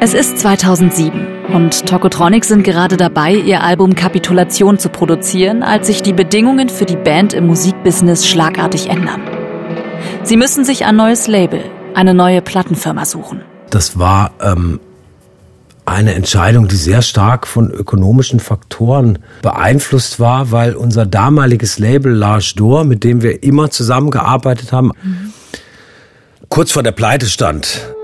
Es ist 2007 und Tokotronic sind gerade dabei, ihr Album Kapitulation zu produzieren, als sich die Bedingungen für die Band im Musikbusiness schlagartig ändern. Sie müssen sich ein neues Label, eine neue Plattenfirma suchen. Das war ähm, eine Entscheidung, die sehr stark von ökonomischen Faktoren beeinflusst war, weil unser damaliges Label Large Door, mit dem wir immer zusammengearbeitet haben, mhm. Kurz vor der Pleite stand.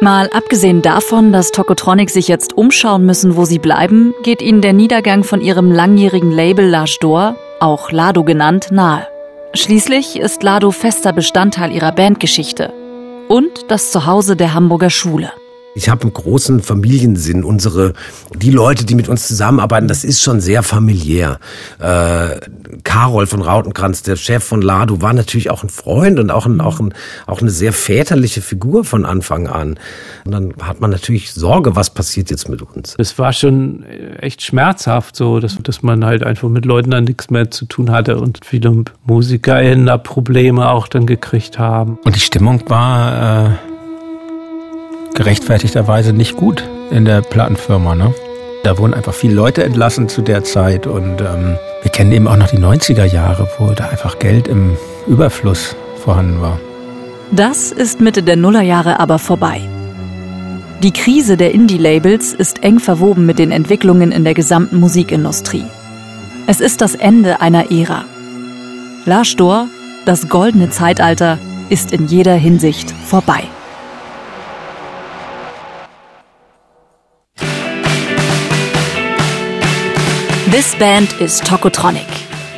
Mal abgesehen davon, dass Tokotronic sich jetzt umschauen müssen, wo sie bleiben, geht ihnen der Niedergang von ihrem langjährigen Label L'Age d'Or, auch Lado genannt, nahe. Schließlich ist Lado fester Bestandteil ihrer Bandgeschichte und das Zuhause der Hamburger Schule. Ich habe einen großen Familiensinn. Unsere, die Leute, die mit uns zusammenarbeiten, das ist schon sehr familiär. Äh, Karol von Rautenkranz, der Chef von Lado, war natürlich auch ein Freund und auch, ein, auch, ein, auch eine sehr väterliche Figur von Anfang an. Und dann hat man natürlich Sorge, was passiert jetzt mit uns. Es war schon echt schmerzhaft, so, dass, dass man halt einfach mit Leuten dann nichts mehr zu tun hatte und viele MusikerInnen da Probleme auch dann gekriegt haben. Und die Stimmung war... Äh gerechtfertigterweise nicht gut in der Plattenfirma. Ne? Da wurden einfach viele Leute entlassen zu der Zeit und ähm, wir kennen eben auch noch die 90er Jahre, wo da einfach Geld im Überfluss vorhanden war. Das ist Mitte der Nullerjahre aber vorbei. Die Krise der Indie-Labels ist eng verwoben mit den Entwicklungen in der gesamten Musikindustrie. Es ist das Ende einer Ära. La Stor, das goldene Zeitalter, ist in jeder Hinsicht vorbei. This Band is Tokotronic.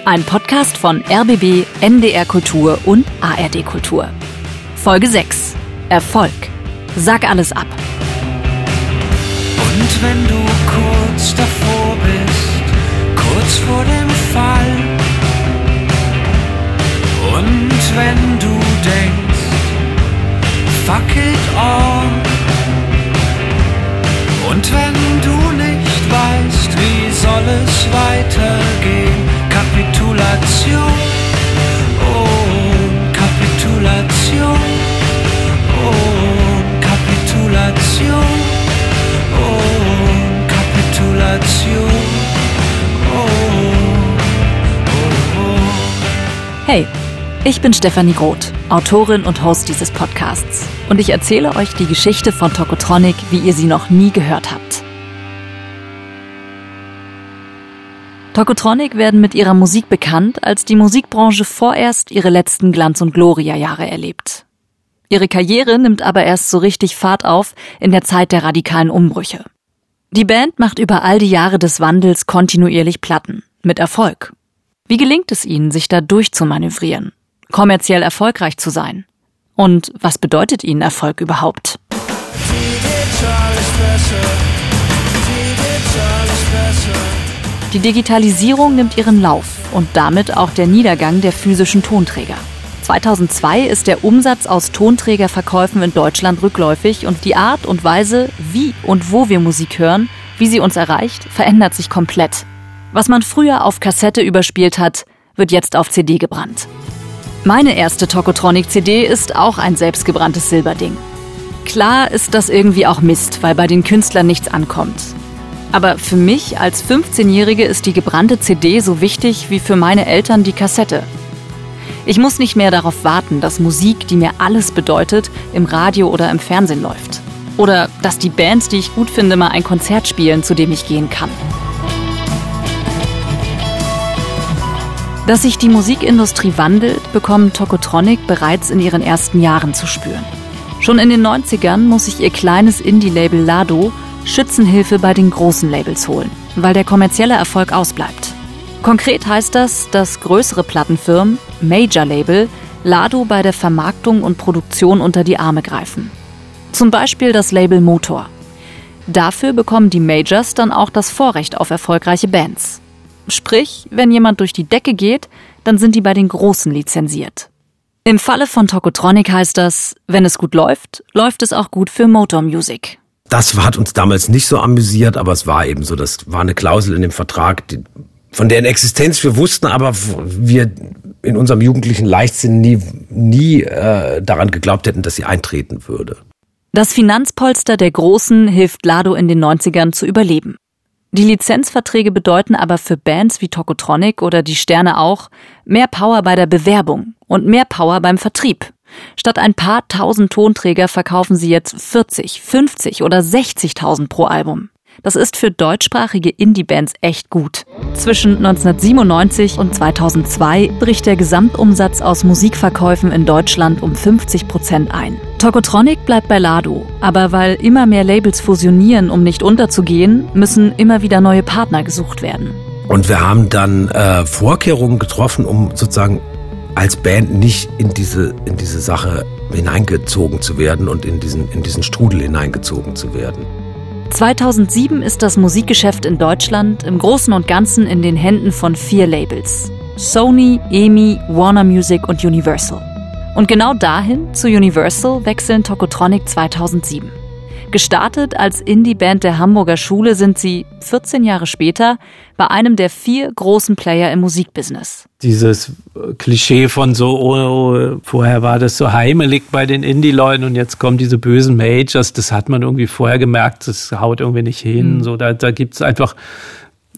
Ein Podcast von RBB, NDR Kultur und ARD Kultur. Folge 6. Erfolg. Sag alles ab. Und wenn du kurz davor bist, kurz vor dem Fall. Und wenn du denkst, fuck it all. Es weitergehen? Kapitulation, oh, Kapitulation, oh, Kapitulation, oh, Kapitulation, oh, oh, oh. Hey, ich bin Stefanie Groth, Autorin und Host dieses Podcasts. Und ich erzähle euch die Geschichte von Tokotronic, wie ihr sie noch nie gehört habt. Tokotronic werden mit ihrer Musik bekannt, als die Musikbranche vorerst ihre letzten Glanz- und Gloria-Jahre erlebt. Ihre Karriere nimmt aber erst so richtig Fahrt auf in der Zeit der radikalen Umbrüche. Die Band macht über all die Jahre des Wandels kontinuierlich Platten, mit Erfolg. Wie gelingt es ihnen, sich da durchzumanövrieren, kommerziell erfolgreich zu sein? Und was bedeutet ihnen Erfolg überhaupt? Die Digitalisierung nimmt ihren Lauf und damit auch der Niedergang der physischen Tonträger. 2002 ist der Umsatz aus Tonträgerverkäufen in Deutschland rückläufig und die Art und Weise, wie und wo wir Musik hören, wie sie uns erreicht, verändert sich komplett. Was man früher auf Kassette überspielt hat, wird jetzt auf CD gebrannt. Meine erste Tokotronic-CD ist auch ein selbstgebranntes Silberding. Klar ist das irgendwie auch Mist, weil bei den Künstlern nichts ankommt. Aber für mich als 15-Jährige ist die gebrannte CD so wichtig wie für meine Eltern die Kassette. Ich muss nicht mehr darauf warten, dass Musik, die mir alles bedeutet, im Radio oder im Fernsehen läuft. Oder dass die Bands, die ich gut finde, mal ein Konzert spielen, zu dem ich gehen kann. Dass sich die Musikindustrie wandelt, bekommen Tokotronic bereits in ihren ersten Jahren zu spüren. Schon in den 90ern muss sich ihr kleines Indie-Label Lado Schützenhilfe bei den großen Labels holen, weil der kommerzielle Erfolg ausbleibt. Konkret heißt das, dass größere Plattenfirmen, Major Label, Lado bei der Vermarktung und Produktion unter die Arme greifen. Zum Beispiel das Label Motor. Dafür bekommen die Majors dann auch das Vorrecht auf erfolgreiche Bands. Sprich, wenn jemand durch die Decke geht, dann sind die bei den Großen lizenziert. Im Falle von Tokotronic heißt das, wenn es gut läuft, läuft es auch gut für Motor Music. Das hat uns damals nicht so amüsiert, aber es war eben so, das war eine Klausel in dem Vertrag, die von deren Existenz wir wussten, aber wir in unserem jugendlichen Leichtsinn nie, nie äh, daran geglaubt hätten, dass sie eintreten würde. Das Finanzpolster der Großen hilft Lado in den 90ern zu überleben. Die Lizenzverträge bedeuten aber für Bands wie Tokotronic oder die Sterne auch mehr Power bei der Bewerbung und mehr Power beim Vertrieb. Statt ein paar tausend Tonträger verkaufen sie jetzt 40, 50 oder 60.000 pro Album. Das ist für deutschsprachige Indie-Bands echt gut. Zwischen 1997 und 2002 bricht der Gesamtumsatz aus Musikverkäufen in Deutschland um 50 Prozent ein. Tokotronic bleibt bei Lado, aber weil immer mehr Labels fusionieren, um nicht unterzugehen, müssen immer wieder neue Partner gesucht werden. Und wir haben dann äh, Vorkehrungen getroffen, um sozusagen als Band nicht in diese, in diese Sache hineingezogen zu werden und in diesen, in diesen Strudel hineingezogen zu werden. 2007 ist das Musikgeschäft in Deutschland im Großen und Ganzen in den Händen von vier Labels. Sony, EMI, Warner Music und Universal. Und genau dahin, zu Universal, wechseln Tokotronic 2007. Gestartet als Indie-Band der Hamburger Schule sind sie 14 Jahre später bei einem der vier großen Player im Musikbusiness. Dieses Klischee von so, oh, oh, vorher war das so heimelig bei den Indie-Leuten und jetzt kommen diese bösen Majors, das hat man irgendwie vorher gemerkt, das haut irgendwie nicht hin. Mhm. So, da, da gibt es einfach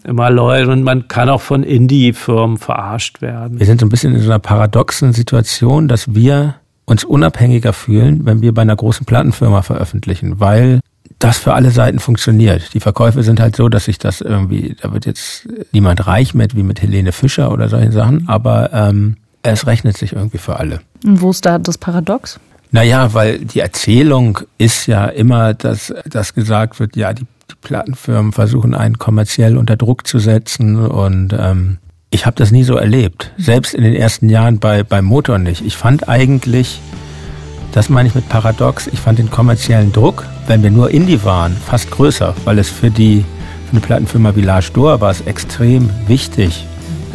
immer Leute und man kann auch von Indie-Firmen verarscht werden. Wir sind so ein bisschen in so einer paradoxen Situation, dass wir uns unabhängiger fühlen, wenn wir bei einer großen Plattenfirma veröffentlichen, weil das für alle Seiten funktioniert. Die Verkäufe sind halt so, dass sich das irgendwie, da wird jetzt niemand reich mit, wie mit Helene Fischer oder solchen Sachen, aber ähm, es rechnet sich irgendwie für alle. Und wo ist da das Paradox? Naja, weil die Erzählung ist ja immer, dass, dass gesagt wird, ja, die, die Plattenfirmen versuchen einen kommerziell unter Druck zu setzen und ähm, ich habe das nie so erlebt. Selbst in den ersten Jahren bei, beim Motor nicht. Ich fand eigentlich, das meine ich mit Paradox, ich fand den kommerziellen Druck, wenn wir nur Indie waren, fast größer, weil es für die für eine Plattenfirma wie Lars Dor war es extrem wichtig,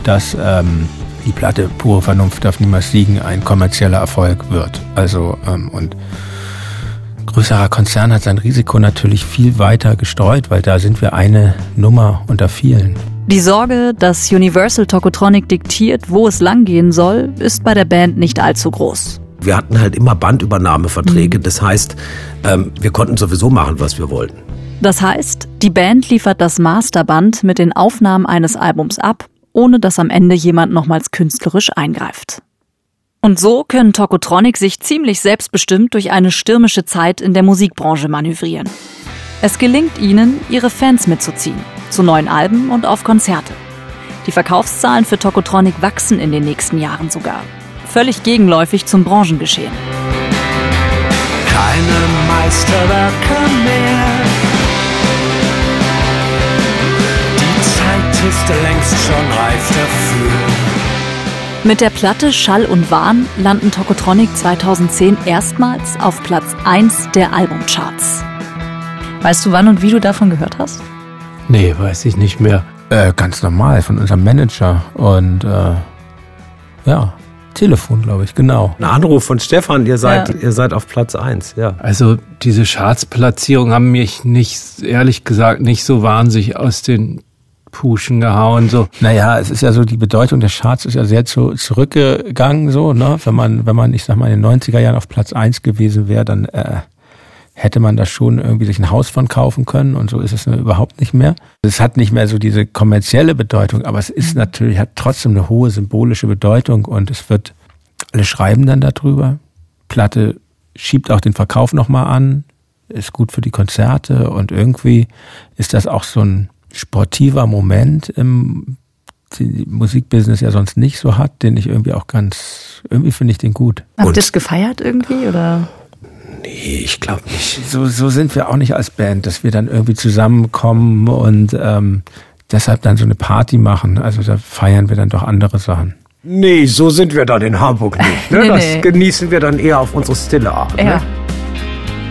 dass ähm, die Platte Pure Vernunft darf niemals siegen ein kommerzieller Erfolg wird. Also ähm, und größerer Konzern hat sein Risiko natürlich viel weiter gestreut, weil da sind wir eine Nummer unter vielen. Die Sorge, dass Universal Tokotronic diktiert, wo es langgehen soll, ist bei der Band nicht allzu groß. Wir hatten halt immer Bandübernahmeverträge, mhm. das heißt, ähm, wir konnten sowieso machen, was wir wollten. Das heißt, die Band liefert das Masterband mit den Aufnahmen eines Albums ab, ohne dass am Ende jemand nochmals künstlerisch eingreift. Und so können Tokotronic sich ziemlich selbstbestimmt durch eine stürmische Zeit in der Musikbranche manövrieren. Es gelingt ihnen, ihre Fans mitzuziehen, zu neuen Alben und auf Konzerte. Die Verkaufszahlen für Tokotronic wachsen in den nächsten Jahren sogar. Völlig gegenläufig zum Branchengeschehen. Keine Meisterwerke mehr. Die Zeit ist längst schon reif dafür. Mit der Platte Schall und Wahn landen Tokotronic 2010 erstmals auf Platz 1 der Albumcharts. Weißt du, wann und wie du davon gehört hast? Nee, weiß ich nicht mehr. Äh, ganz normal, von unserem Manager. Und äh, ja, Telefon, glaube ich, genau. Ein Anruf von Stefan, ihr seid, ja. ihr seid auf Platz 1, ja. Also diese Chartsplatzierungen haben mich nicht, ehrlich gesagt, nicht so wahnsinnig aus den Puschen gehauen. So. Naja, es ist ja so, die Bedeutung der Charts ist ja sehr zu, zurückgegangen, so, ne? Wenn man, wenn man, ich sag mal, in den 90er Jahren auf Platz 1 gewesen wäre, dann äh, hätte man da schon irgendwie sich ein Haus von kaufen können und so ist es überhaupt nicht mehr. Es hat nicht mehr so diese kommerzielle Bedeutung, aber es ist natürlich, hat trotzdem eine hohe symbolische Bedeutung und es wird, alle schreiben dann darüber. Platte schiebt auch den Verkauf nochmal an, ist gut für die Konzerte und irgendwie ist das auch so ein sportiver Moment im die Musikbusiness ja sonst nicht so hat, den ich irgendwie auch ganz, irgendwie finde ich den gut. Habt ihr das gefeiert irgendwie oder? Nee, ich glaube nicht. So, so sind wir auch nicht als Band, dass wir dann irgendwie zusammenkommen und ähm, deshalb dann so eine Party machen. Also da feiern wir dann doch andere Sachen. Nee, so sind wir dann in Hamburg nicht. Ne? nee, das nee. genießen wir dann eher auf unsere stille Art. Ja. Ne?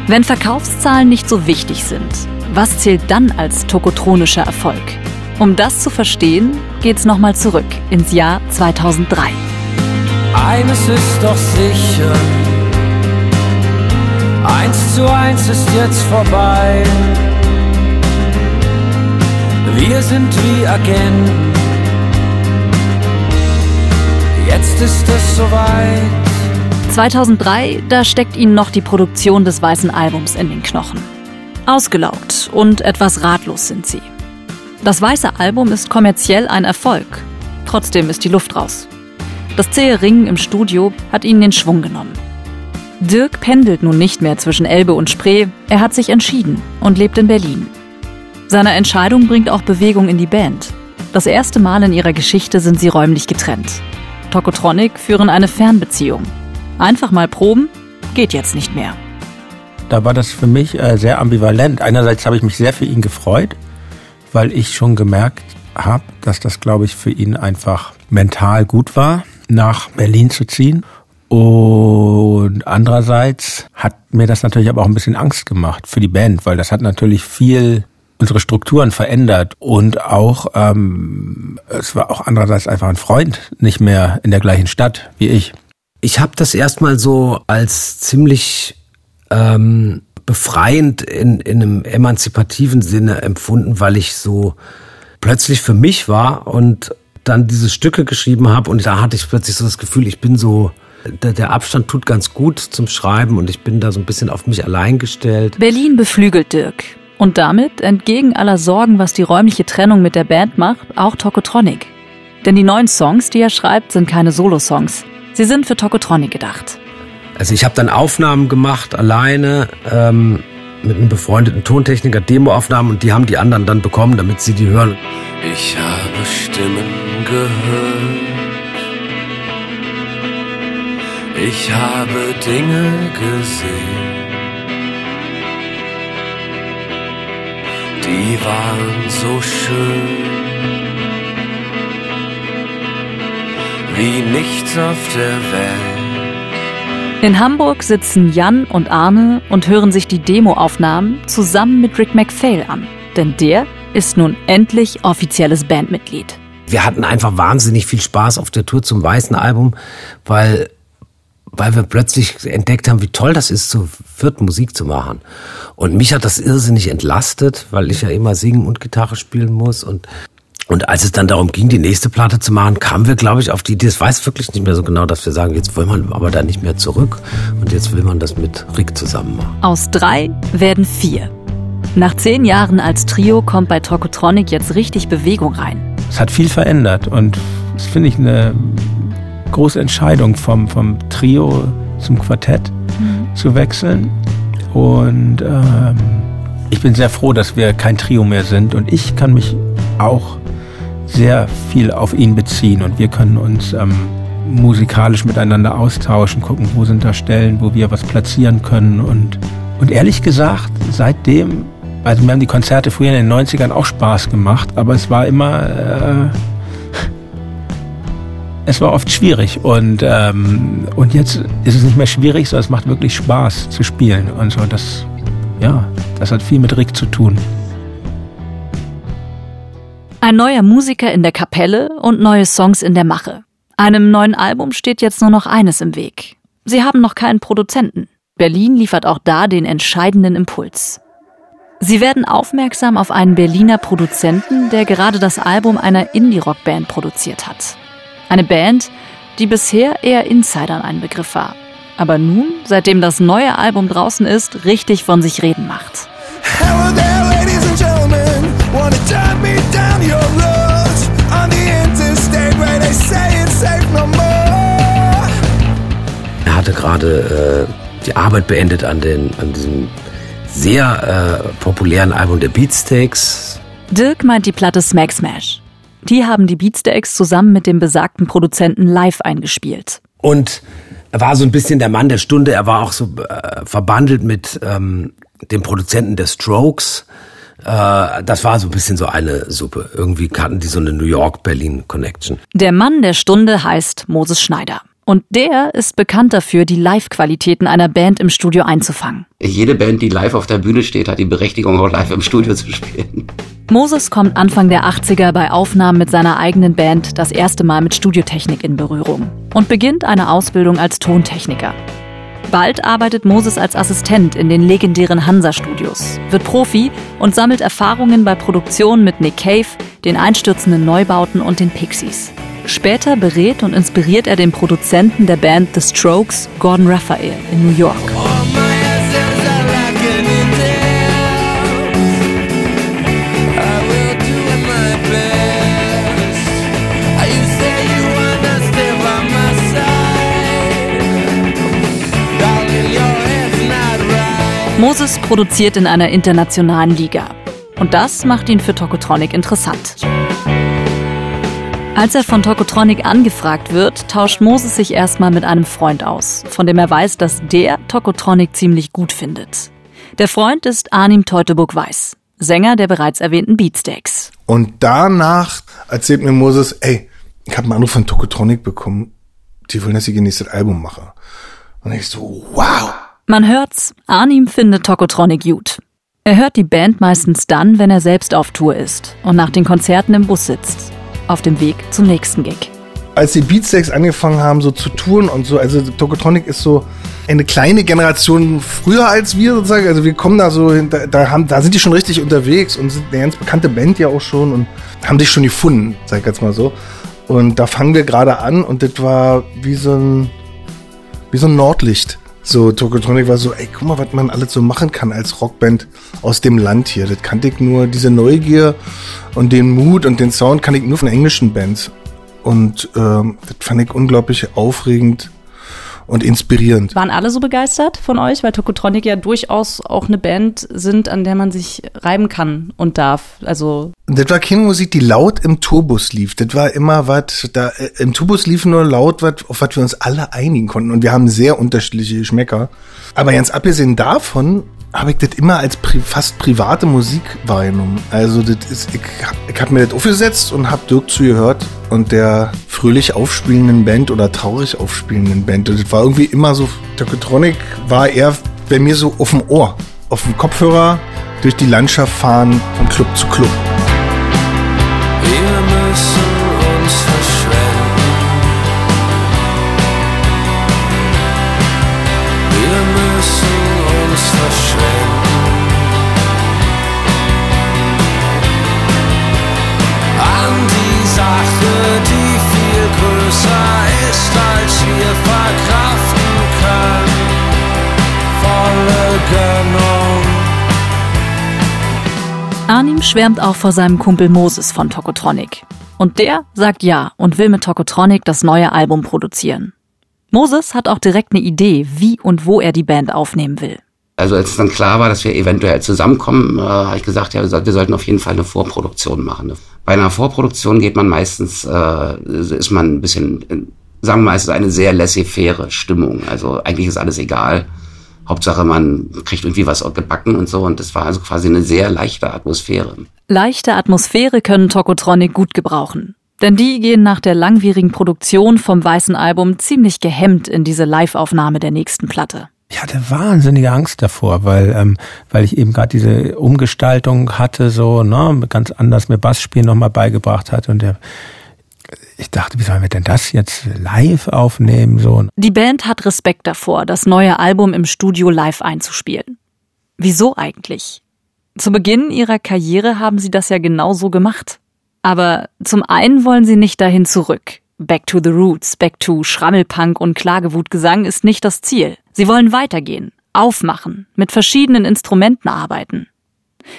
Wenn Verkaufszahlen nicht so wichtig sind, was zählt dann als tokotronischer Erfolg? Um das zu verstehen, geht's nochmal zurück ins Jahr 2003. Eines ist doch sicher Eins zu eins ist jetzt vorbei. Wir sind wie Agenten Jetzt ist es soweit. 2003, da steckt ihnen noch die Produktion des weißen Albums in den Knochen. Ausgelaugt und etwas ratlos sind sie. Das weiße Album ist kommerziell ein Erfolg. Trotzdem ist die Luft raus. Das zähe Ringen im Studio hat ihnen den Schwung genommen. Dirk pendelt nun nicht mehr zwischen Elbe und Spree, er hat sich entschieden und lebt in Berlin. Seine Entscheidung bringt auch Bewegung in die Band. Das erste Mal in ihrer Geschichte sind sie räumlich getrennt. Tokotronic führen eine Fernbeziehung. Einfach mal proben, geht jetzt nicht mehr. Da war das für mich äh, sehr ambivalent. Einerseits habe ich mich sehr für ihn gefreut, weil ich schon gemerkt habe, dass das, glaube ich, für ihn einfach mental gut war, nach Berlin zu ziehen. Und andererseits hat mir das natürlich aber auch ein bisschen Angst gemacht für die Band, weil das hat natürlich viel unsere Strukturen verändert und auch ähm, es war auch andererseits einfach ein Freund nicht mehr in der gleichen Stadt wie ich. Ich habe das erstmal so als ziemlich ähm, befreiend in, in einem emanzipativen Sinne empfunden, weil ich so plötzlich für mich war und dann diese Stücke geschrieben habe und da hatte ich plötzlich so das Gefühl, ich bin so der, der Abstand tut ganz gut zum Schreiben und ich bin da so ein bisschen auf mich allein gestellt. Berlin beflügelt Dirk. Und damit, entgegen aller Sorgen, was die räumliche Trennung mit der Band macht, auch Tokotronic. Denn die neuen Songs, die er schreibt, sind keine Solo-Songs. Sie sind für Tokotronic gedacht. Also ich habe dann Aufnahmen gemacht, alleine, ähm, mit einem befreundeten Tontechniker, Demoaufnahmen und die haben die anderen dann bekommen, damit sie die hören. Ich habe Stimmen gehört. Ich habe Dinge gesehen, die waren so schön, wie nichts auf der Welt. In Hamburg sitzen Jan und Arne und hören sich die Demoaufnahmen zusammen mit Rick McPhail an. Denn der ist nun endlich offizielles Bandmitglied. Wir hatten einfach wahnsinnig viel Spaß auf der Tour zum Weißen Album, weil weil wir plötzlich entdeckt haben, wie toll das ist, zu viert Musik zu machen. Und mich hat das irrsinnig entlastet, weil ich ja immer singen und Gitarre spielen muss. Und, und als es dann darum ging, die nächste Platte zu machen, kamen wir, glaube ich, auf die Idee, es weiß wirklich nicht mehr so genau, dass wir sagen, jetzt wollen wir aber da nicht mehr zurück. Und jetzt will man das mit Rick zusammen machen. Aus drei werden vier. Nach zehn Jahren als Trio kommt bei Tokotronic jetzt richtig Bewegung rein. Es hat viel verändert und das finde ich eine große Entscheidung vom, vom Trio zum Quartett mhm. zu wechseln. Und ähm, ich bin sehr froh, dass wir kein Trio mehr sind. Und ich kann mich auch sehr viel auf ihn beziehen. Und wir können uns ähm, musikalisch miteinander austauschen, gucken, wo sind da Stellen, wo wir was platzieren können. Und, und ehrlich gesagt, seitdem, also mir haben die Konzerte früher in den 90ern auch Spaß gemacht, aber es war immer... Äh, es war oft schwierig und, ähm, und jetzt ist es nicht mehr schwierig, sondern es macht wirklich Spaß zu spielen. Und so, das, ja, das hat viel mit Rick zu tun. Ein neuer Musiker in der Kapelle und neue Songs in der Mache. Einem neuen Album steht jetzt nur noch eines im Weg. Sie haben noch keinen Produzenten. Berlin liefert auch da den entscheidenden Impuls. Sie werden aufmerksam auf einen Berliner Produzenten, der gerade das Album einer Indie-Rock-Band produziert hat. Eine Band, die bisher eher Insidern ein Begriff war. Aber nun, seitdem das neue Album draußen ist, richtig von sich reden macht. Er hatte gerade äh, die Arbeit beendet an, den, an diesem sehr äh, populären Album der Beatsteaks. Dirk meint die Platte Smack Smash. Die haben die Beatsteaks zusammen mit dem besagten Produzenten live eingespielt. Und er war so ein bisschen der Mann der Stunde. Er war auch so äh, verbandelt mit ähm, dem Produzenten der Strokes. Äh, das war so ein bisschen so eine Suppe. Irgendwie hatten die so eine New York-Berlin-Connection. Der Mann der Stunde heißt Moses Schneider. Und der ist bekannt dafür, die Live-Qualitäten einer Band im Studio einzufangen. Jede Band, die live auf der Bühne steht, hat die Berechtigung, auch live im Studio zu spielen. Moses kommt Anfang der 80er bei Aufnahmen mit seiner eigenen Band das erste Mal mit Studiotechnik in Berührung und beginnt eine Ausbildung als Tontechniker. Bald arbeitet Moses als Assistent in den legendären Hansa-Studios, wird Profi und sammelt Erfahrungen bei Produktionen mit Nick Cave, den einstürzenden Neubauten und den Pixies. Später berät und inspiriert er den Produzenten der Band The Strokes, Gordon Raphael, in New York. Moses produziert in einer internationalen Liga. Und das macht ihn für Tokotronic interessant. Als er von Tokotronic angefragt wird, tauscht Moses sich erstmal mit einem Freund aus, von dem er weiß, dass der Tokotronic ziemlich gut findet. Der Freund ist Arnim Teutoburg-Weiß, Sänger der bereits erwähnten Beatsteaks. Und danach erzählt mir Moses, ey, ich habe einen Anruf von Tokotronic bekommen, die wollen, dass ich ihr nächstes Album mache. Und ich so, wow. Man hört's, Arnim findet Tokotronic gut. Er hört die Band meistens dann, wenn er selbst auf Tour ist und nach den Konzerten im Bus sitzt auf dem Weg zum nächsten Gig. Als die Beatsteaks angefangen haben, so zu touren und so, also Tokotronic ist so eine kleine Generation früher als wir sozusagen. Also wir kommen da so, da, da, haben, da sind die schon richtig unterwegs und sind eine ganz bekannte Band ja auch schon und haben sich schon gefunden, sag ich jetzt mal so. Und da fangen wir gerade an und das war wie so ein, wie so ein Nordlicht. So, Tokotronic war so, ey, guck mal, was man alles so machen kann als Rockband aus dem Land hier. Das kannte ich nur, diese Neugier und den Mut und den Sound kann ich nur von englischen Bands. Und ähm, das fand ich unglaublich aufregend und inspirierend. Waren alle so begeistert von euch, weil Tokotronic ja durchaus auch eine Band sind, an der man sich reiben kann und darf. Also das war keine Musik, die laut im Tourbus lief. Das war immer was, da äh, im Tourbus lief nur laut was, auf was wir uns alle einigen konnten. Und wir haben sehr unterschiedliche Geschmäcker. Aber ganz abgesehen davon habe ich das immer als pri fast private Musik wahrgenommen. Also das ist, ich habe hab mir das aufgesetzt und habe Dirk zugehört und der fröhlich aufspielenden Band oder traurig aufspielenden Band. Und das war irgendwie immer so, Tokotronic war eher bei mir so auf dem Ohr, auf dem Kopfhörer durch die Landschaft fahren von Club zu Club. Schwärmt auch vor seinem Kumpel Moses von Tokotronic. Und der sagt ja und will mit Tokotronic das neue Album produzieren. Moses hat auch direkt eine Idee, wie und wo er die Band aufnehmen will. Also als es dann klar war, dass wir eventuell zusammenkommen, äh, habe ich gesagt, ja, wir, soll- wir sollten auf jeden Fall eine Vorproduktion machen. Bei einer Vorproduktion geht man meistens, äh, ist man ein bisschen, äh, sagen wir mal, es ist eine sehr laissez-faire Stimmung. Also eigentlich ist alles egal. Hauptsache, man kriegt irgendwie was gebacken und so. Und das war also quasi eine sehr leichte Atmosphäre. Leichte Atmosphäre können Tokotronic gut gebrauchen. Denn die gehen nach der langwierigen Produktion vom weißen Album ziemlich gehemmt in diese Live-Aufnahme der nächsten Platte. Ich hatte wahnsinnige Angst davor, weil ähm, weil ich eben gerade diese Umgestaltung hatte, so ne, ganz anders mir Bassspielen nochmal beigebracht hat und der ich dachte, wie sollen wir denn das jetzt live aufnehmen so? Die Band hat Respekt davor, das neue Album im Studio live einzuspielen. Wieso eigentlich? Zu Beginn ihrer Karriere haben sie das ja genau so gemacht. Aber zum einen wollen sie nicht dahin zurück. Back to the Roots, back to Schrammelpunk und Klagewutgesang ist nicht das Ziel. Sie wollen weitergehen, aufmachen, mit verschiedenen Instrumenten arbeiten.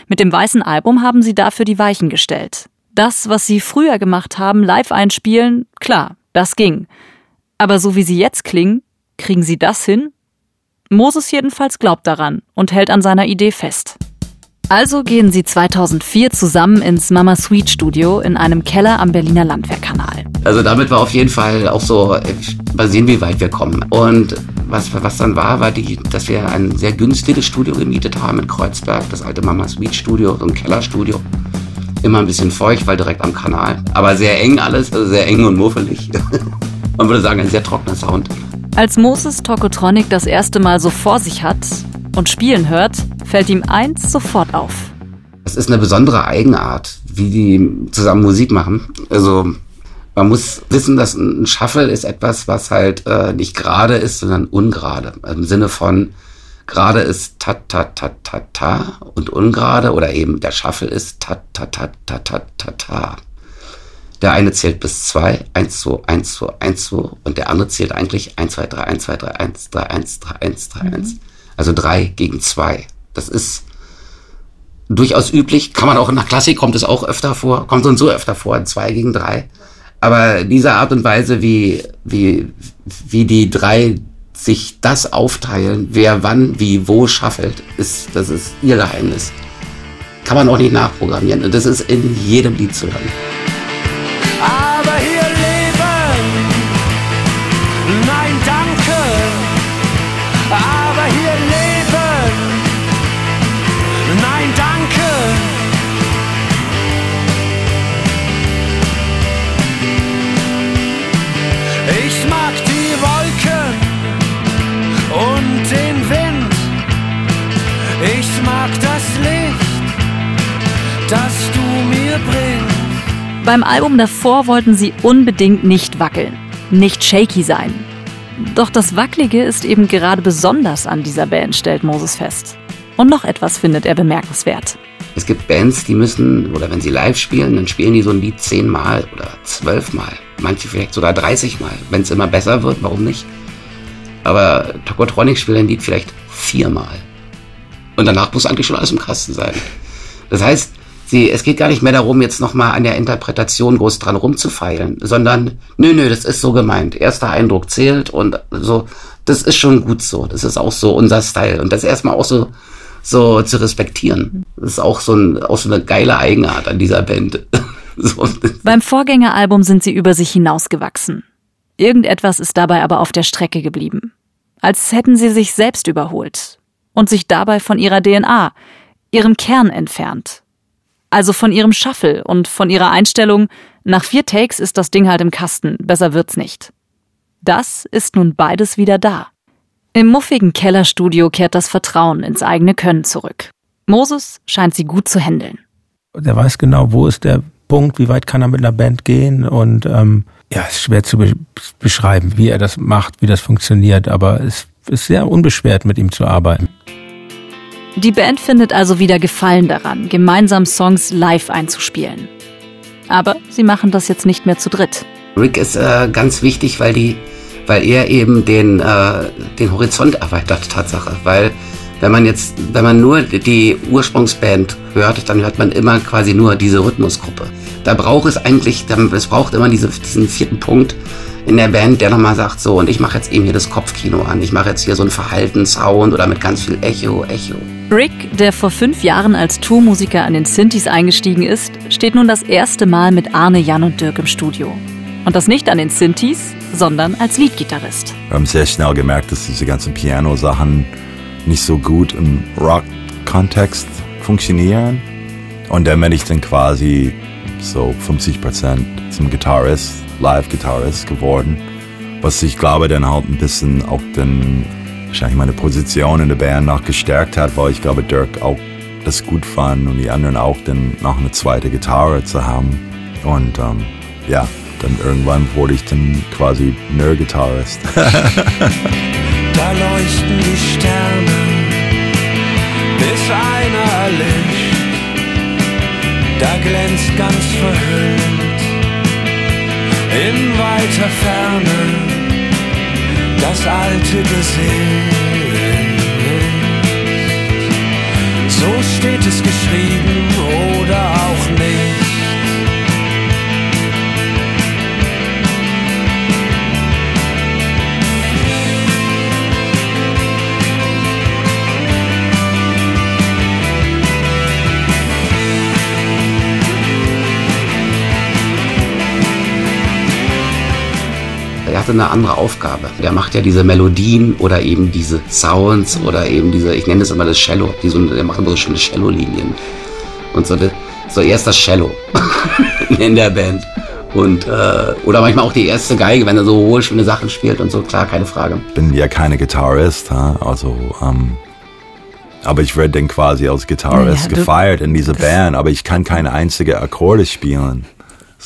Mit dem weißen Album haben sie dafür die Weichen gestellt. Das, was sie früher gemacht haben, live einspielen, klar, das ging. Aber so wie sie jetzt klingen, kriegen sie das hin? Moses jedenfalls glaubt daran und hält an seiner Idee fest. Also gehen sie 2004 zusammen ins Mama Sweet Studio in einem Keller am Berliner Landwehrkanal. Also damit war auf jeden Fall auch so, mal sehen, wie weit wir kommen. Und was, was dann war, war, die, dass wir ein sehr günstiges Studio gemietet haben in Kreuzberg, das alte Mama Sweet Studio, so ein Kellerstudio. Immer ein bisschen feucht, weil direkt am Kanal. Aber sehr eng alles, also sehr eng und muffelig. Man würde sagen, ein sehr trockener Sound. Als Moses Tokotronic das erste Mal so vor sich hat und spielen hört, fällt ihm eins sofort auf. Es ist eine besondere Eigenart, wie die zusammen Musik machen. Also man muss wissen, dass ein Shuffle ist etwas, was halt äh, nicht gerade ist, sondern ungerade. Im Sinne von gerade ist ta ta ta ta ta und ungerade oder eben der Shuffle ist ta ta ta ta ta ta ta. Der eine zählt bis zwei, eins, zwei, eins, zwei, eins, zwei, und der andere zählt eigentlich eins, zwei, drei, eins, zwei, drei, eins, drei, eins, drei, eins, drei, eins. Also drei gegen zwei. Das ist durchaus üblich. Kann man auch in der Klassik kommt es auch öfter vor, kommt so und so öfter vor, zwei gegen drei. Aber diese Art und Weise, wie, wie, wie die drei sich das aufteilen, wer wann, wie, wo schaffelt, ist, das ist ihr Geheimnis. Kann man auch nicht nachprogrammieren. Und das ist in jedem Lied zu hören. Beim Album davor wollten sie unbedingt nicht wackeln, nicht shaky sein. Doch das Wackelige ist eben gerade besonders an dieser Band, stellt Moses fest. Und noch etwas findet er bemerkenswert. Es gibt Bands, die müssen, oder wenn sie live spielen, dann spielen die so ein Lied zehnmal oder zwölfmal. Manche vielleicht sogar 30 Mal. Wenn es immer besser wird, warum nicht? Aber Tokotronic spielt ein Lied vielleicht viermal. Und danach muss eigentlich schon alles im Kasten sein. Das heißt, sie, es geht gar nicht mehr darum, jetzt nochmal an der Interpretation groß dran rumzufeilen, sondern, nö, nö, das ist so gemeint. Erster Eindruck zählt und so, das ist schon gut so. Das ist auch so unser Style. Und das erstmal auch so, so zu respektieren. Das ist auch so, ein, auch so eine geile Eigenart an dieser Band. so. Beim Vorgängeralbum sind sie über sich hinausgewachsen. Irgendetwas ist dabei aber auf der Strecke geblieben. Als hätten sie sich selbst überholt und sich dabei von ihrer DNA, ihrem Kern entfernt. Also von ihrem Shuffle und von ihrer Einstellung, nach vier Takes ist das Ding halt im Kasten, besser wird's nicht. Das ist nun beides wieder da. Im muffigen Kellerstudio kehrt das Vertrauen ins eigene Können zurück. Moses scheint sie gut zu handeln. Der weiß genau, wo ist der Punkt, wie weit kann er mit einer Band gehen und ähm, ja, es ist schwer zu be beschreiben, wie er das macht, wie das funktioniert, aber es ist sehr unbeschwert, mit ihm zu arbeiten. Die Band findet also wieder Gefallen daran, gemeinsam Songs live einzuspielen. Aber sie machen das jetzt nicht mehr zu dritt. Rick ist äh, ganz wichtig, weil die, weil er eben den, äh, den Horizont erweitert, Tatsache. Weil wenn man jetzt, wenn man nur die Ursprungsband hört, dann hört man immer quasi nur diese Rhythmusgruppe. Da braucht es eigentlich, es braucht immer diese, diesen vierten Punkt in der Band, der nochmal sagt, so, und ich mache jetzt eben hier das Kopfkino an. Ich mache jetzt hier so einen Verhaltenssound oder mit ganz viel Echo, Echo. Rick, der vor fünf Jahren als Tourmusiker an den Synthes eingestiegen ist, steht nun das erste Mal mit Arne, Jan und Dirk im Studio. Und das nicht an den Synthes, sondern als Leadgitarrist. Wir haben sehr schnell gemerkt, dass diese ganzen Piano-Sachen nicht so gut im Rock-Kontext funktionieren. Und dann bin ich dann quasi so 50% zum Gitarrist, Live-Gitarrist geworden. Was ich glaube dann halt ein bisschen auch dann wahrscheinlich meine Position in der Band noch gestärkt hat, weil ich glaube Dirk auch das gut fand und die anderen auch dann noch eine zweite Gitarre zu haben. Und ähm, ja, dann irgendwann wurde ich dann quasi Nerd-Gitarrist. Da leuchten die Sterne, bis einer erlischt. Da glänzt ganz verhüllt weiter Ferne das alte Gesicht. So steht es geschrieben oder auch nicht. Hatte eine andere Aufgabe. Der macht ja diese Melodien oder eben diese Sounds oder eben diese, ich nenne es immer das Cello. Die so, der macht immer so schöne Cello-Linien. Und so, so erst das Cello in der Band. Und, äh, oder manchmal auch die erste Geige, wenn er so hohe, schöne Sachen spielt und so, klar, keine Frage. Ich bin ja keine Gitarrist, ha? also ähm, aber ich werde dann quasi als Gitarrist du- gefeiert in dieser Band, aber ich kann keine einzige Akkorde spielen.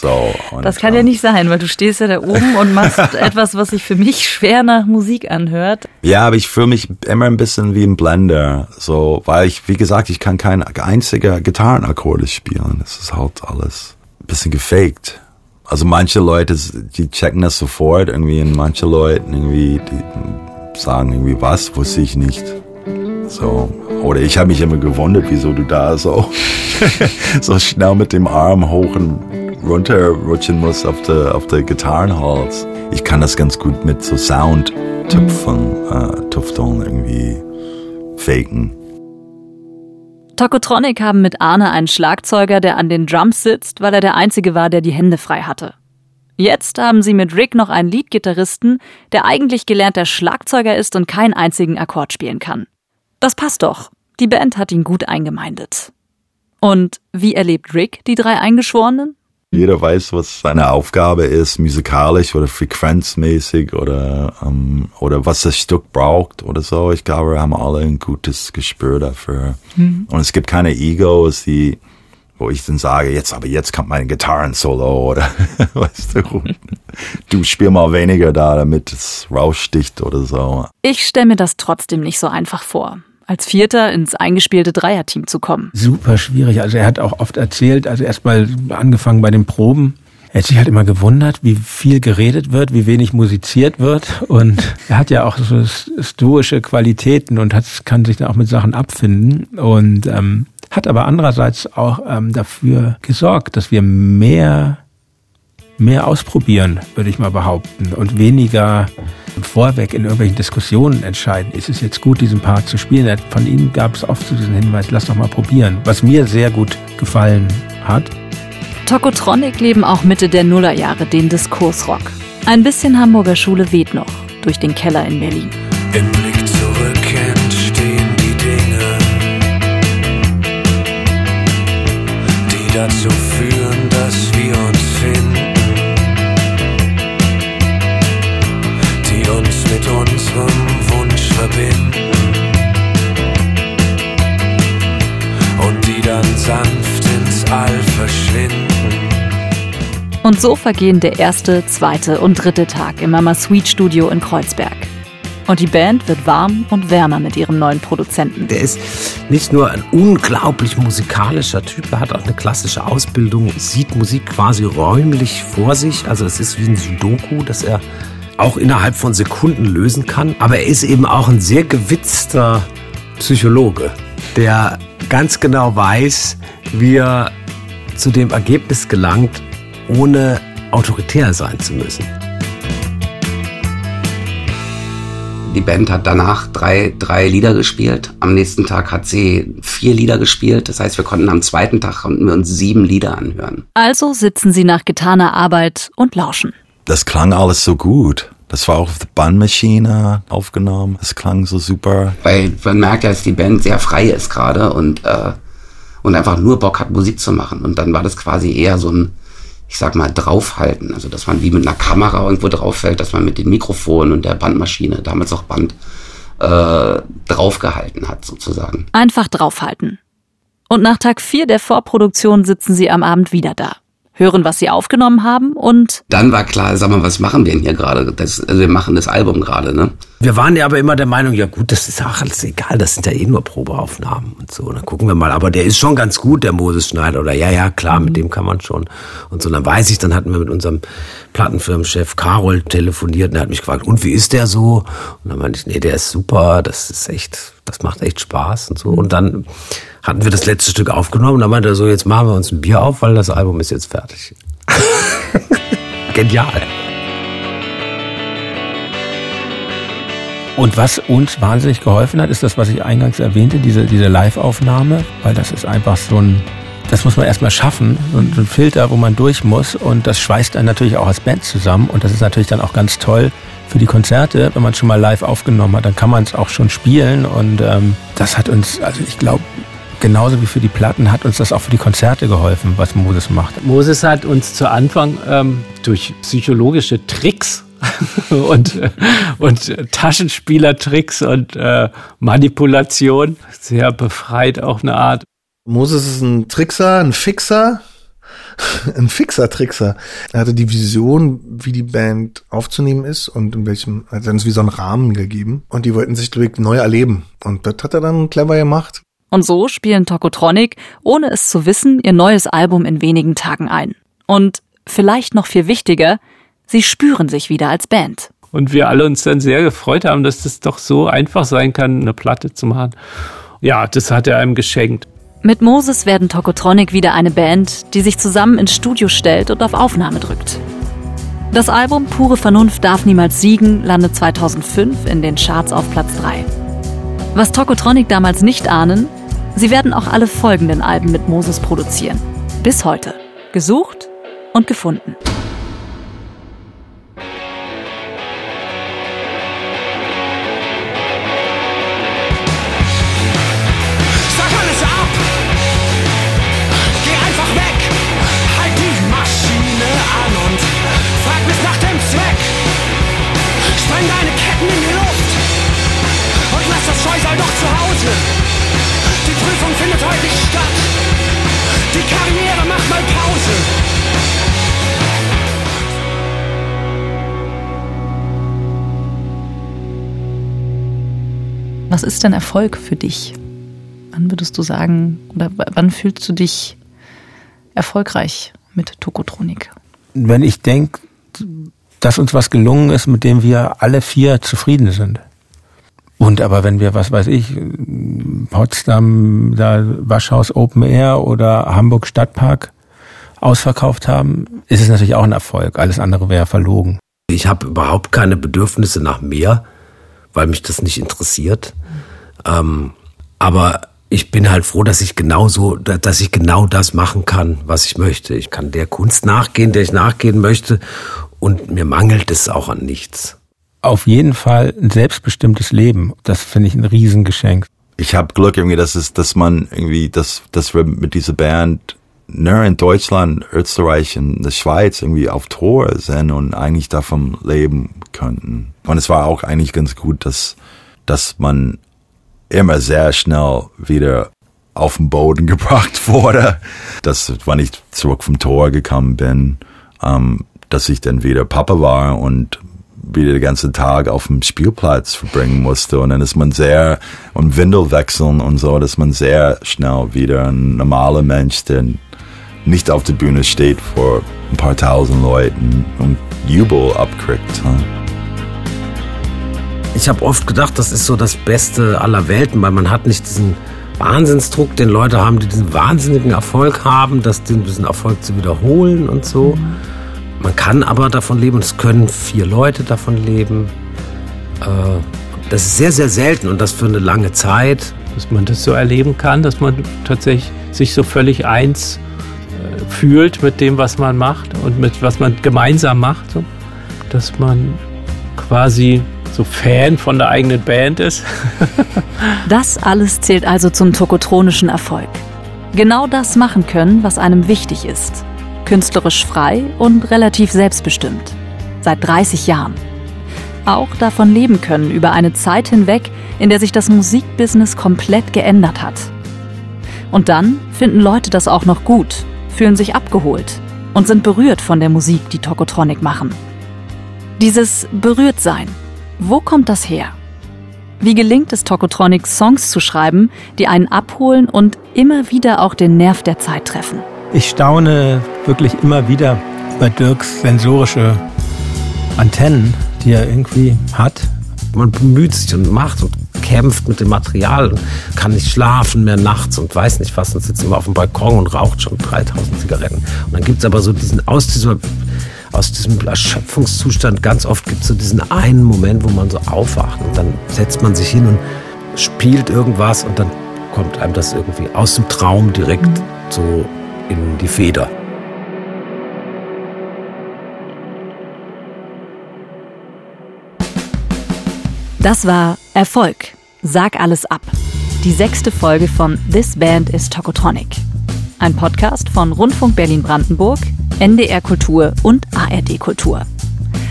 So, und, Das kann ja ähm, nicht sein, weil du stehst ja da oben und machst etwas, was sich für mich schwer nach Musik anhört. Ja, aber ich fühle mich immer ein bisschen wie ein Blender, so, weil ich, wie gesagt, ich kann keine einzige Gitarrenakkorde spielen. Das ist halt alles ein bisschen gefaked. Also manche Leute, die checken das sofort irgendwie und manche Leute irgendwie, die sagen irgendwie, was, wusste ich nicht. So. Oder ich habe mich immer gewundert, wieso du da so, so schnell mit dem Arm hoch und runter rutschen musst auf der, auf der Gitarrenhals. Ich kann das ganz gut mit so Sound-Tüpfeln, äh, Tüfteln irgendwie faken. Tokotronic haben mit Arne einen Schlagzeuger, der an den Drums sitzt, weil er der Einzige war, der die Hände frei hatte. Jetzt haben sie mit Rick noch einen Leadgitarristen, der eigentlich gelernter Schlagzeuger ist und keinen einzigen Akkord spielen kann. Das passt doch. Die Band hat ihn gut eingemeindet. Und wie erlebt Rick die drei Eingeschworenen? Jeder weiß, was seine Aufgabe ist, musikalisch oder frequenzmäßig oder, ähm, oder was das Stück braucht oder so. Ich glaube, wir haben alle ein gutes Gespür dafür. Mhm. Und es gibt keine Egos, die, wo ich dann sage, jetzt, aber jetzt kommt mein Gitarren-Solo oder, weißt du, du spiel mal weniger da, damit es raussticht oder so. Ich stelle mir das trotzdem nicht so einfach vor als Vierter ins eingespielte Dreierteam zu kommen. Super schwierig. Also er hat auch oft erzählt, also erstmal angefangen bei den Proben. Er hat sich halt immer gewundert, wie viel geredet wird, wie wenig musiziert wird. Und er hat ja auch so stoische Qualitäten und hat, kann sich dann auch mit Sachen abfinden. Und ähm, hat aber andererseits auch ähm, dafür gesorgt, dass wir mehr mehr ausprobieren, würde ich mal behaupten, und weniger vorweg in irgendwelchen Diskussionen entscheiden. Ist es jetzt gut, diesen Part zu spielen? Von ihm gab es oft so diesen Hinweis, lass doch mal probieren, was mir sehr gut gefallen hat. Tokotronic leben auch Mitte der Nullerjahre den Diskursrock. Ein bisschen Hamburger Schule weht noch durch den Keller in Berlin. Im Blick zurück entstehen die Dinge, die dazu Und so vergehen der erste, zweite und dritte Tag im Mama Sweet Studio in Kreuzberg. Und die Band wird warm und wärmer mit ihrem neuen Produzenten. Der ist nicht nur ein unglaublich musikalischer Typ, er hat auch eine klassische Ausbildung, sieht Musik quasi räumlich vor sich. Also es ist wie ein Sudoku, dass er auch innerhalb von Sekunden lösen kann. Aber er ist eben auch ein sehr gewitzter Psychologe, der ganz genau weiß, wie er zu dem Ergebnis gelangt, ohne autoritär sein zu müssen. Die Band hat danach drei, drei Lieder gespielt. Am nächsten Tag hat sie vier Lieder gespielt. Das heißt, wir konnten am zweiten Tag konnten wir uns sieben Lieder anhören. Also sitzen sie nach getaner Arbeit und lauschen das klang alles so gut. Das war auch auf der Bandmaschine aufgenommen. Es klang so super. Weil man merkt ja, dass die Band sehr frei ist gerade und, äh, und einfach nur Bock hat, Musik zu machen. Und dann war das quasi eher so ein, ich sag mal, draufhalten. Also, dass man wie mit einer Kamera irgendwo drauffällt, dass man mit dem Mikrofon und der Bandmaschine, damals auch Band, äh, draufgehalten hat, sozusagen. Einfach draufhalten. Und nach Tag 4 der Vorproduktion sitzen sie am Abend wieder da hören, was sie aufgenommen haben und dann war klar, sag mal, was machen wir denn hier gerade? Das, also wir machen das Album gerade, ne? Wir waren ja aber immer der Meinung, ja gut, das ist auch alles egal, das sind ja eh nur Probeaufnahmen und so. Dann gucken wir mal, aber der ist schon ganz gut, der Moses Schneider, oder ja, ja, klar, mit dem kann man schon. Und so, dann weiß ich, dann hatten wir mit unserem Plattenfirmenchef Carol telefoniert und er hat mich gefragt, und wie ist der so? Und dann meinte ich, nee, der ist super, das ist echt, das macht echt Spaß und so. Und dann hatten wir das letzte Stück aufgenommen und dann meinte er so, jetzt machen wir uns ein Bier auf, weil das Album ist jetzt fertig. Genial. Und was uns wahnsinnig geholfen hat, ist das, was ich eingangs erwähnte, diese, diese Live-Aufnahme, weil das ist einfach so ein, das muss man erstmal schaffen, so ein Filter, wo man durch muss und das schweißt einen natürlich auch als Band zusammen und das ist natürlich dann auch ganz toll für die Konzerte, wenn man es schon mal live aufgenommen hat, dann kann man es auch schon spielen und ähm, das hat uns, also ich glaube, genauso wie für die Platten hat uns das auch für die Konzerte geholfen, was Moses macht. Moses hat uns zu Anfang ähm, durch psychologische Tricks und, und Taschenspielertricks und äh, Manipulation. Sehr befreit auf eine Art. Moses ist ein Trickser, ein Fixer, ein Fixer-Trickser. Er hatte die Vision, wie die Band aufzunehmen ist und in welchem, hat uns wie so einen Rahmen gegeben. Und die wollten sich direkt neu erleben. Und das hat er dann clever gemacht. Und so spielen Tokotronic, ohne es zu wissen, ihr neues Album in wenigen Tagen ein. Und vielleicht noch viel wichtiger, sie spüren sich wieder als Band. Und wir alle uns dann sehr gefreut haben, dass das doch so einfach sein kann, eine Platte zu machen. Ja, das hat er einem geschenkt. Mit Moses werden Tokotronic wieder eine Band, die sich zusammen ins Studio stellt und auf Aufnahme drückt. Das Album Pure Vernunft darf niemals siegen landet 2005 in den Charts auf Platz 3. Was Tokotronic damals nicht ahnen, sie werden auch alle folgenden Alben mit Moses produzieren. Bis heute. Gesucht und gefunden. Was ist denn Erfolg für dich? Wann würdest du sagen, oder wann fühlst du dich erfolgreich mit Tokotronik? Wenn ich denke, dass uns was gelungen ist, mit dem wir alle vier zufrieden sind. Und aber wenn wir, was weiß ich, Potsdam, da Waschhaus Open Air oder Hamburg Stadtpark ausverkauft haben, ist es natürlich auch ein Erfolg. Alles andere wäre verlogen. Ich habe überhaupt keine Bedürfnisse nach mehr, weil mich das nicht interessiert. Ähm, aber ich bin halt froh, dass ich genauso, dass ich genau das machen kann, was ich möchte. Ich kann der Kunst nachgehen, der ich nachgehen möchte, und mir mangelt es auch an nichts. Auf jeden Fall ein selbstbestimmtes Leben. Das finde ich ein Riesengeschenk. ich habe Glück irgendwie, dass es, dass man irgendwie, dass, dass wir mit dieser Band nur in Deutschland, Österreich und der Schweiz irgendwie auf Tour sind und eigentlich davon leben könnten. Und es war auch eigentlich ganz gut, dass, dass man immer sehr schnell wieder auf den Boden gebracht wurde. Dass, wenn ich zurück vom Tor gekommen bin, ähm, dass ich dann wieder Papa war und wieder den ganzen Tag auf dem Spielplatz verbringen musste. Und dann ist man sehr, und Windel wechseln und so, dass man sehr schnell wieder ein normaler Mensch, der nicht auf der Bühne steht vor ein paar tausend Leuten und Jubel abkriegt. Ich habe oft gedacht, das ist so das Beste aller Welten, weil man hat nicht diesen Wahnsinnsdruck, den Leute haben, die diesen wahnsinnigen Erfolg haben, das, diesen Erfolg zu wiederholen und so. Man kann aber davon leben und es können vier Leute davon leben. Äh, Das ist sehr, sehr selten und das für eine lange Zeit. dass man das so erleben kann, dass man tatsächlich sich so völlig eins äh, fühlt mit dem, was man macht und mit was man gemeinsam macht, dass man quasi so Fan von der eigenen Band ist. Das alles zählt also zum tokotronischen Erfolg. Genau das machen können, was einem wichtig ist. Künstlerisch frei und relativ selbstbestimmt. Seit 30 Jahren. Auch davon leben können über eine Zeit hinweg, in der sich das Musikbusiness komplett geändert hat. Und dann finden Leute das auch noch gut, fühlen sich abgeholt und sind berührt von der Musik, die Tokotronic machen. Dieses Berührtsein, wo kommt das her? Wie gelingt es Tokotronic, Songs zu schreiben, die einen abholen und immer wieder auch den Nerv der Zeit treffen? Ich staune wirklich immer wieder bei Dirks sensorische Antennen, die er irgendwie hat. Man bemüht sich und macht und kämpft mit dem Material und kann nicht schlafen mehr nachts und weiß nicht was und sitzt immer auf dem Balkon und raucht schon 3000 Zigaretten. Und dann gibt's aber so diesen, aus, dieser, aus diesem Erschöpfungszustand, ganz oft gibt's so diesen einen Moment, wo man so aufwacht und dann setzt man sich hin und spielt irgendwas und dann kommt einem das irgendwie aus dem Traum direkt so in die Feder. Das war Erfolg. Sag alles ab. Die sechste Folge von This Band is Tokotronic. Ein Podcast von Rundfunk Berlin-Brandenburg, NDR Kultur und ARD Kultur.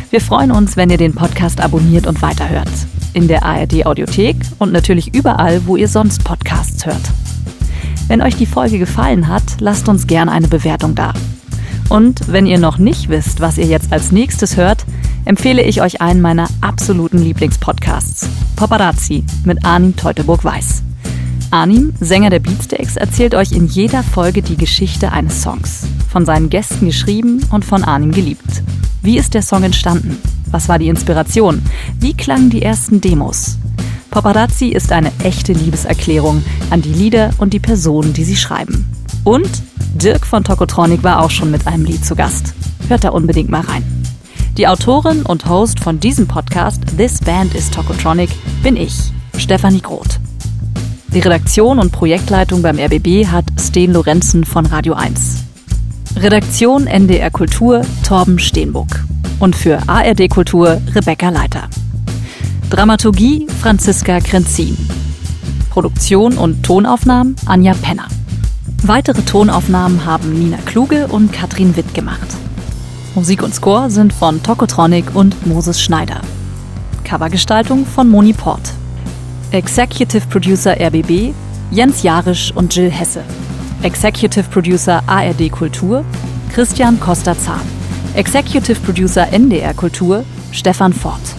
Wir freuen uns, wenn ihr den Podcast abonniert und weiterhört. In der ARD Audiothek und natürlich überall, wo ihr sonst Podcasts hört. Wenn euch die Folge gefallen hat, lasst uns gern eine Bewertung da. Und wenn ihr noch nicht wisst, was ihr jetzt als nächstes hört, empfehle ich euch einen meiner absoluten Lieblingspodcasts, Paparazzi mit Arnim Teutoburg-Weiß. Arnim, Sänger der Beatsteaks, erzählt euch in jeder Folge die Geschichte eines Songs. Von seinen Gästen geschrieben und von Arnim geliebt. Wie ist der Song entstanden? Was war die Inspiration? Wie klangen die ersten Demos? Paparazzi ist eine echte Liebeserklärung an die Lieder und die Personen, die sie schreiben. Und Dirk von Tokotronic war auch schon mit einem Lied zu Gast. Hört da unbedingt mal rein. Die Autorin und Host von diesem Podcast This Band is Tokotronic bin ich, Stefanie Groth. Die Redaktion und Projektleitung beim RBB hat Sten Lorenzen von Radio 1. Redaktion NDR Kultur Torben Steenbuck. Und für ARD Kultur Rebecca Leiter. Dramaturgie Franziska Krenzin. Produktion und Tonaufnahmen Anja Penner. Weitere Tonaufnahmen haben Nina Kluge und Katrin Witt gemacht. Musik und Score sind von Tokotronic und Moses Schneider. Covergestaltung von Moni Port. Executive Producer RBB Jens Jarisch und Jill Hesse. Executive Producer ARD Kultur Christian Costa-Zahn. Executive Producer NDR Kultur Stefan Fort.